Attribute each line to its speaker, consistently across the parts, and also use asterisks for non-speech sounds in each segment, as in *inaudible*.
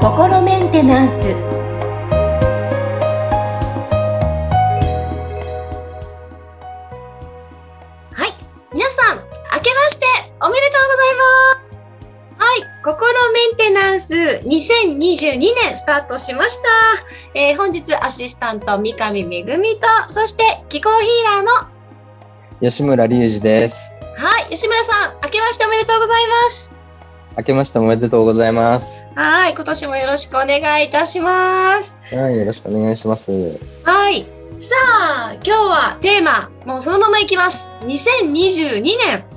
Speaker 1: 心メンテナンス
Speaker 2: はい。皆さん、明けましておめでとうございます。はい。心メンテナンス2022年スタートしました。えー本日アシスタント三上めぐみと、そして気候ヒーラーの、は
Speaker 3: 吉村隆二です。
Speaker 2: い。吉村さん、明けましておめでとうございます。
Speaker 3: 明けましておめでとうございます。
Speaker 2: はい。今年もよろしくお願いいたします。
Speaker 3: はい、よろしくお願いします。
Speaker 2: はい。さあ、今日はテーマ、もうそのままいきます。2022年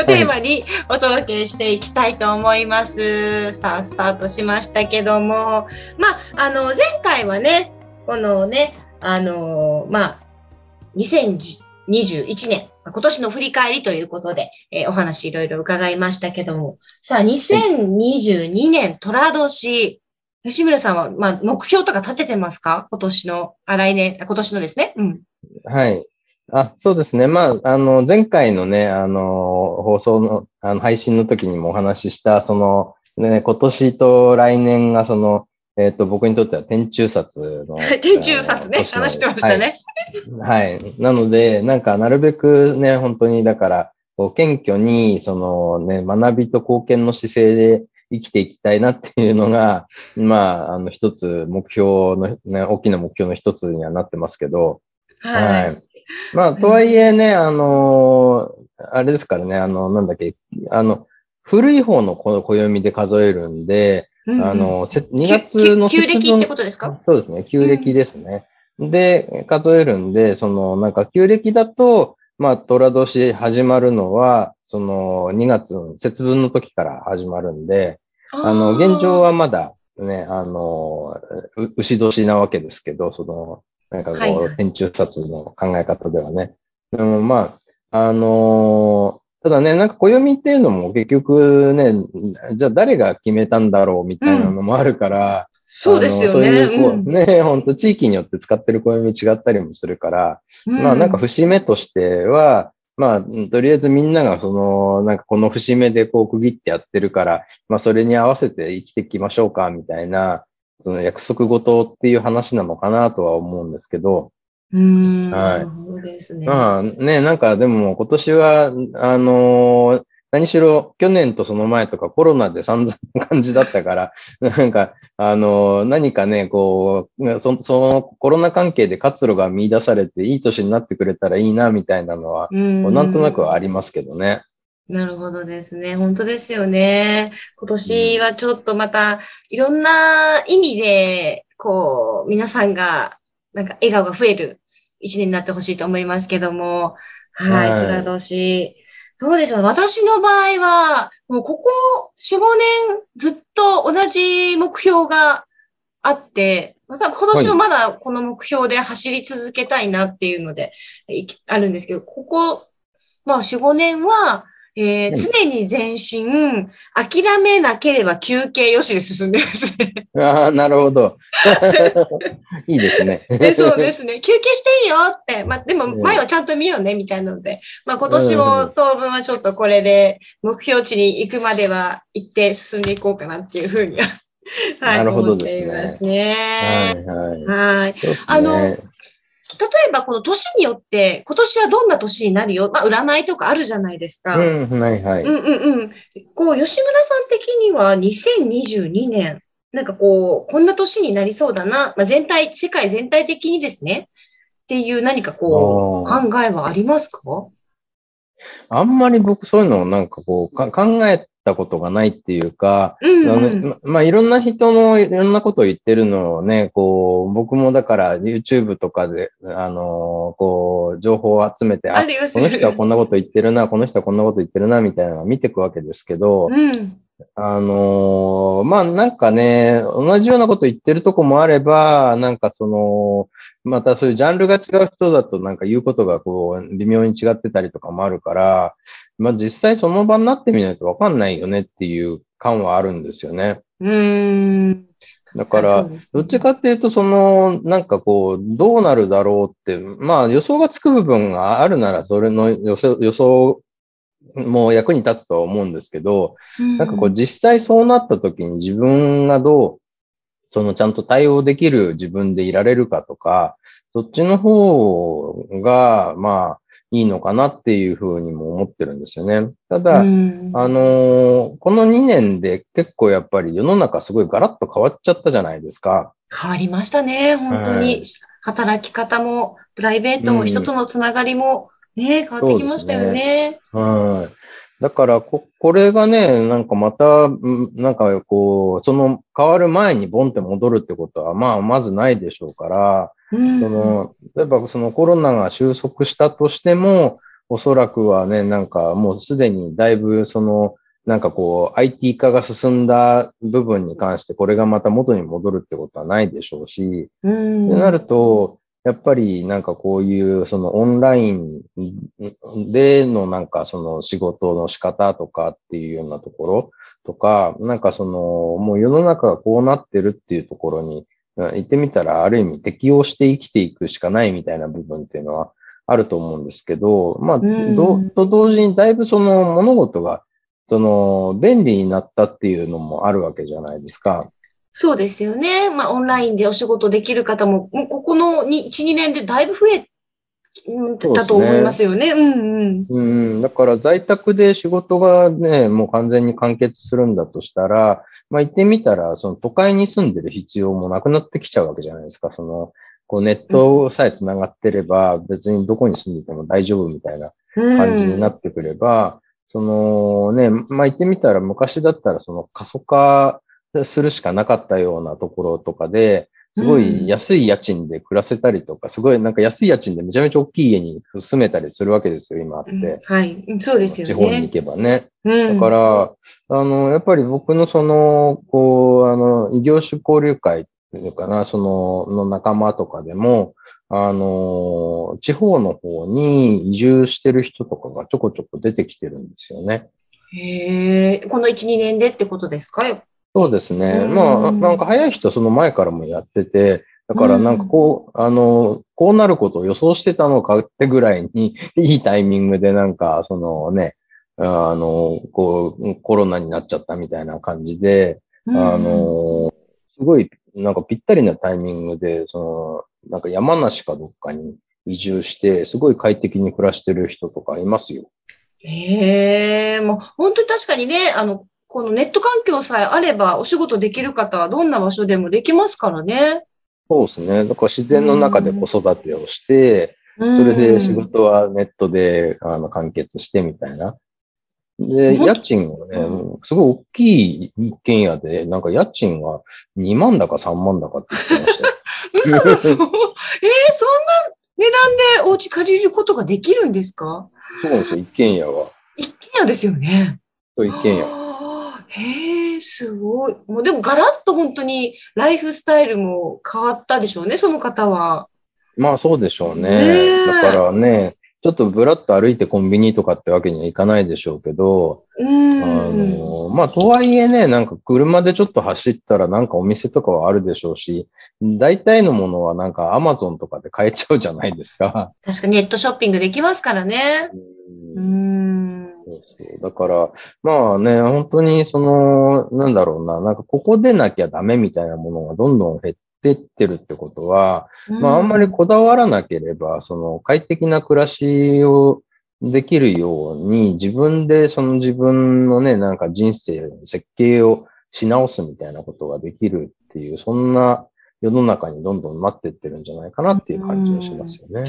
Speaker 2: をテーマにお届けしていきたいと思います。さあ、スタートしましたけども、まあ、あの、前回はね、このね、あの、まあ、2021年、まあ今年の振り返りということで、えーお話いろいろ伺いましたけども、さあ、2022年、寅年、吉村さんは、まあ、目標とか立ててますか？今年の、あ、来年、あ今年のですね。うん。
Speaker 3: はい。あ、そうですね。まあ、あの、前回のね、あの、放送の、あの、配信の時にもお話しした、その、ね、今年と来年が、その、えっ、と、僕にとっては天中札の。*laughs*
Speaker 2: 天中札ね、話してましたね。
Speaker 3: はい。はい。なので、なんか、なるべくね、本当に、だから、こう、謙虚に、そのね、学びと貢献の姿勢で生きていきたいなっていうのが、まあ、あの、一つ目標の、ね、大きな目標の一つにはなってますけど、
Speaker 2: はい。
Speaker 3: はい。まあ、とはいえね、あのあれですからね、あの、なんだっけ、あの、古い方のこ暦で数えるんで、
Speaker 2: うんうん
Speaker 3: あ、の、せ2月の
Speaker 2: 旧旧暦って
Speaker 3: と
Speaker 2: ことですか？
Speaker 3: そうですね、旧暦ですね。で、数えるんで、その、なんか旧暦だと、まあ、寅年始まるのは、その、2月の節分の時から始まるんで、あの、現状
Speaker 2: は、
Speaker 3: はまだね、あの、う牛年なわけですけど、その、なんかこう、天中札の考え方ではね。でもまあ、あのただね、なんか暦っていうのも結局ね、じゃあ誰が決めたんだろうみたいなのもあるから、
Speaker 2: そうですよね。
Speaker 3: そういうこう
Speaker 2: うん
Speaker 3: ね、本当地域によって使ってる暦違ったりもするから、まあなんか節目としては、まあ、うんとりあえずみんながその、なんかこの節目でこう区切ってやってるから、まあそれに合わせて生きていきましょうか、みたいな、その約束事っていう話なのかなとは思うんですけど、
Speaker 2: うん。
Speaker 3: はい
Speaker 2: そうですね。
Speaker 3: まあね、なんかでも今年は、あのー何しろ去年とその前とかコロナで散々な感じだったから、*laughs* なんか、あのー何かね、こう、そそのコロナ関係で活路が見出されていい年になってくれたらいいな、みたいなのは、
Speaker 2: うん
Speaker 3: なんとなくはありますけどね。
Speaker 2: なるほどですね。本当ですよね。今年はちょっとまた、いろんな意味で、こう、皆さんが、なんか笑顔が増える一年になってほしいと思いますけども、はい、
Speaker 3: はい
Speaker 2: 虎年。どうでしょう私の場合は、もうここ4、5年ずっと同じ目標があって、また今年もまだこの目標で走り続けたいなっていうので、あるんですけど、ここ、まあ4、5年は、えー
Speaker 3: うん
Speaker 2: 常に前進、諦めなければ休憩よしで進んでますね。*laughs*
Speaker 3: ああ、なるほど。*laughs* いいですね。
Speaker 2: でそうですね。休憩していいよって。まあ、でも
Speaker 3: うん
Speaker 2: 前はちゃんと見ようね、みたいなので。まあ、今年
Speaker 3: うん
Speaker 2: も当分はちょっとこれで目標値に行くまでは行って進んでいこうかなっていうふうには、*laughs* はい、
Speaker 3: なるほど
Speaker 2: 思っていますね。
Speaker 3: はい、はい。
Speaker 2: はい。
Speaker 3: ね
Speaker 2: あの例えばこの年によって、今年はどんな年になるよ？まあ、占いとかあるじゃないですか。
Speaker 3: うん、はい、はい。
Speaker 2: うんうんうん。こう、吉村さん的には2022年、なんかこう、こんな年になりそうだな、まあ、全体、世界全体的にですね、っていう何かこう、考えはありますか？
Speaker 3: あんまり僕そういうのをなんかこうか考えたことがないっていうか、
Speaker 2: うん、うん。
Speaker 3: ままあ、いろんな人のいろんなことを言ってるのをね、こう、僕もだから YouTube とかで、あのこう、情報を集めて、あ、
Speaker 2: あ
Speaker 3: この人はこんなこと言ってるな、この人はこんなこと言ってるな、みたいなのを見ていくわけですけど、
Speaker 2: うん。
Speaker 3: あのーまあなんかね、同じようなこと言ってるとこもあれば、なんかその、またそういうジャンルが違う人だとなんか言うことがこう、微妙に違ってたりとかもあるから、まあ実際その場になってみないとわかんないよねっていう感はあるんですよね。
Speaker 2: うーん。
Speaker 3: だからどっちかっていうと、その、なんかこう、どうなるだろうって、まあ予想がつく部分があるなら、それの予想予想もう役に立つとは思うんですけど、なんかこう実際そうなった時に自分がどう、そのちゃんと対応できる自分でいられるかとか、そっちの方が、まあ、いいのかなっていうふうにも思ってるんですよね。ただ、あのこの2年で結構やっぱり世の中すごいガラッと変わっちゃったじゃないですか。
Speaker 2: 変わりましたね、本当に。はい、働き方も、プライベートも、人とのつながりも、ね、変わってきましたよね。ね
Speaker 3: はい。だからこ、これがね、なんかまた、なんかこう、その変わる前にボンって戻るってことは、まあ、まずないでしょうから、その、例えばそのコロナが収束したとしても、おそらくはね、なんかもうすでにだいぶその、なんかこう、IT 化が進んだ部分に関して、これがまた元に戻るってことはないでしょうし、ってなると、やっぱりなんかこういうそのオンラインでのなんかその仕事の仕方とかっていうようなところとか、なんかそのもう世の中がこうなってるっていうところに言ってみたらある意味適応して生きていくしかないみたいな部分っていうのはあると思うんですけど、まあ、ど、と同時にだいぶその物事がその便利になったっていうのもあるわけじゃないですか。
Speaker 2: そうですよね。まあ、オンラインでお仕事できる方も、もうここの1、2年でだいぶ増えたと思いますよね。うねうんうん。
Speaker 3: うん。だから在宅で仕事がね、もう完全に完結するんだとしたら、まあ言ってみたら、その都会に住んでる必要もなくなってきちゃうわけじゃないですか。その、こうネットさえ繋がってれば、別にどこに住んでても大丈夫みたいな感じになってくれば、うん、そのね、まあ言ってみたら昔だったらその過疎化するしかなかったようなところとかで、すごい安い家賃で暮らせたりとか、すごいなんか安い家賃でめちゃめちゃ大きい家に住めたりするわけですよ、今って。うん、
Speaker 2: はい。そうですよね。
Speaker 3: 地方に行けばね。うん、だから、あの、やっぱり僕のその、こう、あの、異業種交流会っていうかな、その、の仲間とかでも、あの、地方の方に移住してる人とかがちょこちょこ出てきてるんですよね。
Speaker 2: へえ、この1、2年でってことですか？
Speaker 3: そうですね。まあ、なんか早い人その前からもやってて、だからなんかこう、あの、こうなることを予想してたのかってぐらいに、*laughs* いいタイミングでなんか、そのね、あの、こう、コロナになっちゃったみたいな感じで、あの、すごい、なんかぴったりなタイミングで、その、なんか山梨かどっかに移住して、すごい快適に暮らしてる人とかいますよ。
Speaker 2: へえ、もう本当に確かにね、あの、このネット環境さえあればお仕事できる方はどんな場所でもできますからね。
Speaker 3: そうですね。だから自然の中で子育てをして、それで仕事はネットであの完結してみたいな。で、家賃がね、すごい大きい一軒家で、なんか家賃が2万だか3万だかって言ってましたよ。
Speaker 2: 嘘えー、そんな値段でお家借りることができるんですか？
Speaker 3: そうなんですよ、一軒家は。
Speaker 2: 一軒家ですよね。
Speaker 3: そう、一軒家。
Speaker 2: へえ、すごい。もうでもガラッと本当にライフスタイルも変わったでしょうね、その方は。
Speaker 3: まあそうでしょうね。だからね、ちょっとぶらっと歩いてコンビニとかってわけにはいかないでしょうけど、あの、まあとはいえね、なんか車でちょっと走ったらなんかお店とかはあるでしょうし、大体のものはなんかアマゾンとかで買えちゃうじゃないですか。
Speaker 2: 確かネットショッピングできますからね。うん
Speaker 3: そうそう。だから、まあね、本当にその、なんだろうな、なんかここでなきゃダメみたいなものがどんどん減ってってるってことは、うん、まああんまりこだわらなければ、その快適な暮らしをできるように、自分でその自分のね、なんか人生、設計をし直すみたいなことができるっていう、そんな世の中にどんどんなってってるんじゃないかなっていう感じがしますよね。うん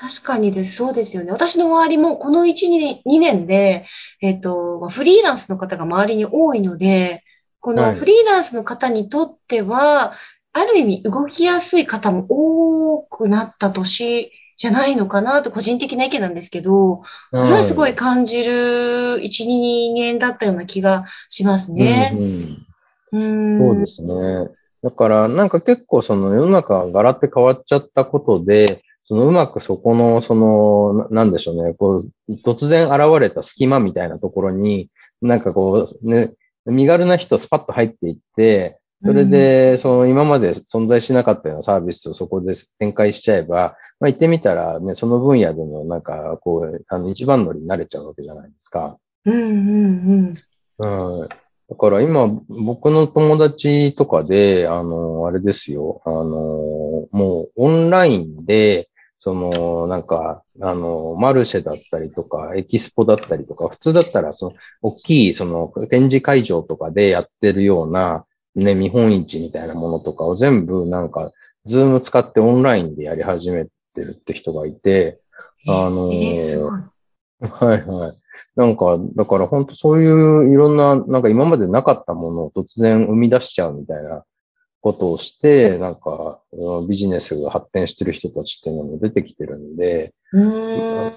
Speaker 2: 確かにです、そうですよね。私の周りもこの1、2年で、えっ、ー、と、フリーランスの方が周りに多いので、このフリーランスの方にとっては、はい、ある意味動きやすい方も多くなった年じゃないのかなと個人的な意見なんですけど、それはすごい感じる1、2年だったような気がしますね。
Speaker 3: うん、うん、そうですね。だから、なんか結構その世の中がガラって変わっちゃったことで、そのうまくそこの、その、なんでしょうね、こう、突然現れた隙間みたいなところに、なんかこう、ね、身軽な人スパッと入っていって、それで、その今まで存在しなかったようなサービスをそこで展開しちゃえば、まあ言ってみたらね、その分野でのなんか、こう、あの一番乗りになれちゃうわけじゃないですか。
Speaker 2: うんうんうん。
Speaker 3: うん。だから今、僕の友達とかで、あの、あれですよ、あの、もうオンラインで、その、なんか、あの、マルシェだったりとか、エキスポだったりとか、普通だったら、その、大きい、その、展示会場とかでやってるような、ね、見本市みたいなものとかを全部、なんか、 Zoom使ってオンラインでやり始めてるって人がいて、
Speaker 2: あの。
Speaker 3: はいはい。なんか、だから本当そういういろんな、なんか今までなかったものを突然生み出しちゃうみたいなことをして、なんかビジネスが発展してる人たちっていうのも出てきてるんで、
Speaker 2: うん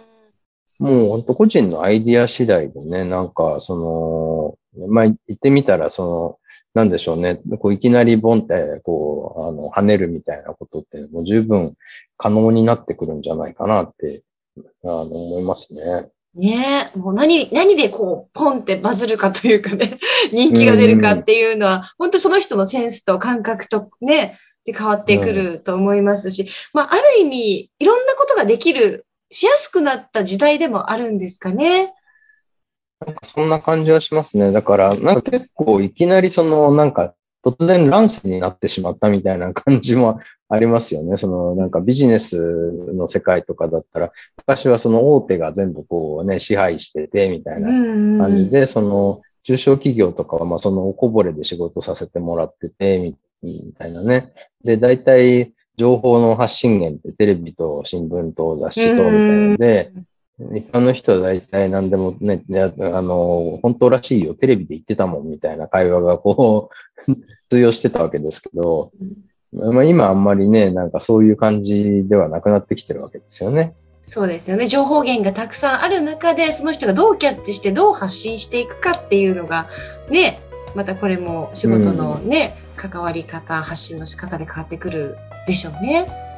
Speaker 3: もう本当個人のアイディア次第でね、なんかその、まあ、言ってみたら、その、なんでしょうね。こういきなりボンって、こう、あの、跳ねるみたいなことって、もう十分可能になってくるんじゃないかなって、あの、思いますね。
Speaker 2: ねえ、もう何、何でこう、ポンってバズるかというかね、*laughs* 人気が出るかっていうのは、うん、本当その人のセンスと感覚とね、で変わってくると思いますし、うん、まあ、ある意味、いろんなことができる、しやすくなった時代でもあるんですかね。
Speaker 3: なんかそんな感じはしますね。だから、なんか結構いきなりその、なんか突然乱世になってしまったみたいな感じもありますよね。そのなんかビジネスの世界とかだったら、昔はその大手が全部こうね、支配しててみたいな感じで、その中小企業とかはまあそのおこぼれで仕事させてもらってて、みたいなね。で、大体情報の発信源ってテレビと新聞と雑誌とみたいなので、一般の人は大体何でもね、あの、本当らしいよ、テレビで言ってたもんみたいな会話がこう *laughs* 通用してたわけですけど、まあ、今あんまりね、なんかそういう感じではなくなってきてるわけですよね。
Speaker 2: そうですよね。情報源がたくさんある中で、その人がどうキャッチしてどう発信していくかっていうのが、ね、またこれも仕事のね、うん、関わり方、発信の仕方で変わってくるでしょうね。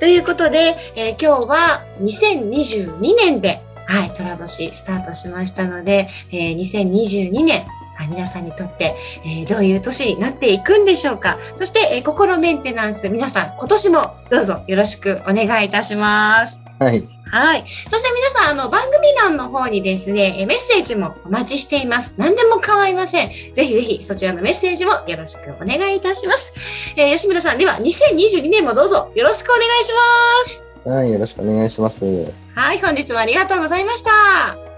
Speaker 2: ということで、えー、今日は2022年で、はい、寅年スタートしましたので、えー、2022年、はい、皆さんにとって、えー、どういう年になっていくんでしょうか。そして、えー、心メンテナンス、皆さん、今年もどうぞよろしくお願いいたします。
Speaker 3: はい。
Speaker 2: はい。そしてあの、番組欄の方にですね、メッセージもお待ちしています。何でも構いません。ぜひぜひ、そちらのメッセージもよろしくお願いいたします。えー、吉村さん、では、2022年もどうぞよろしくお願いします。
Speaker 3: はい、よろしくお願いします。
Speaker 2: はい、本日もありがとうございました。